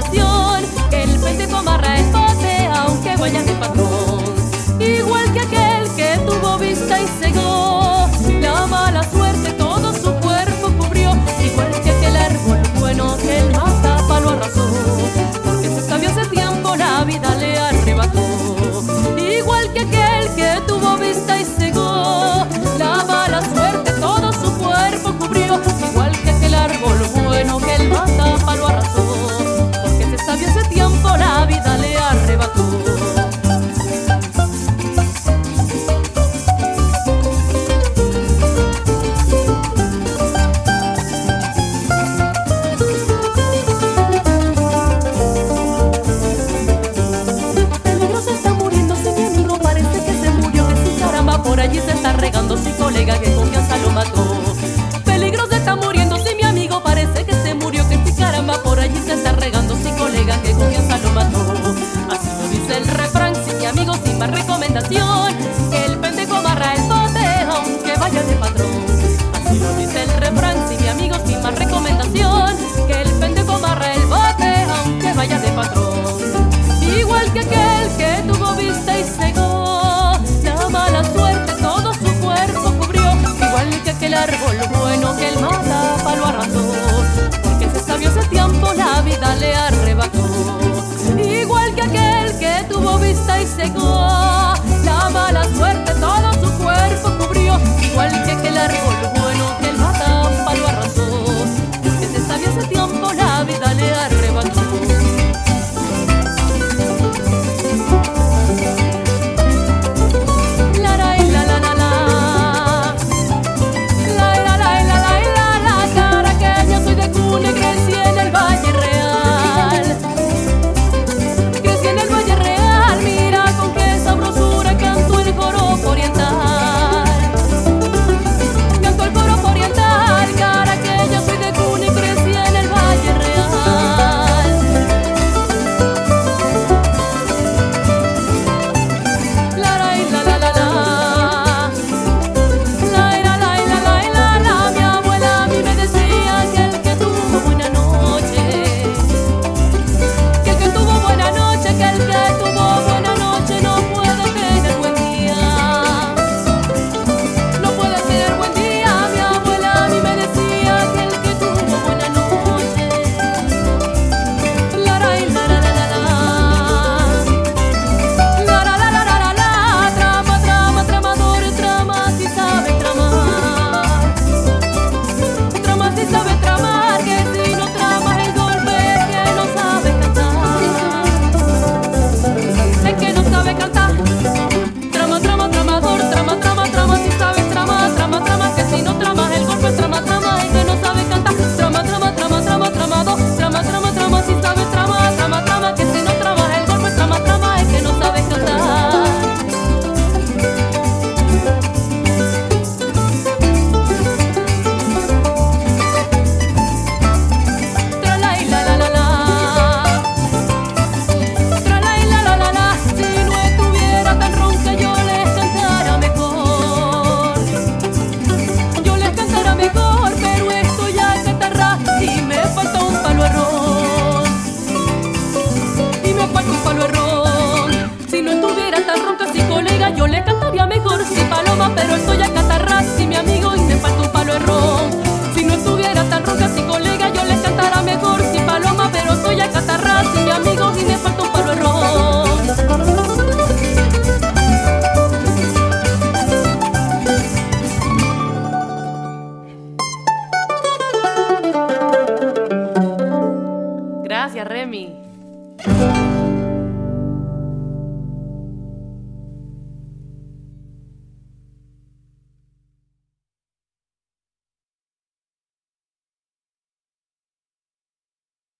más seguro. Remy.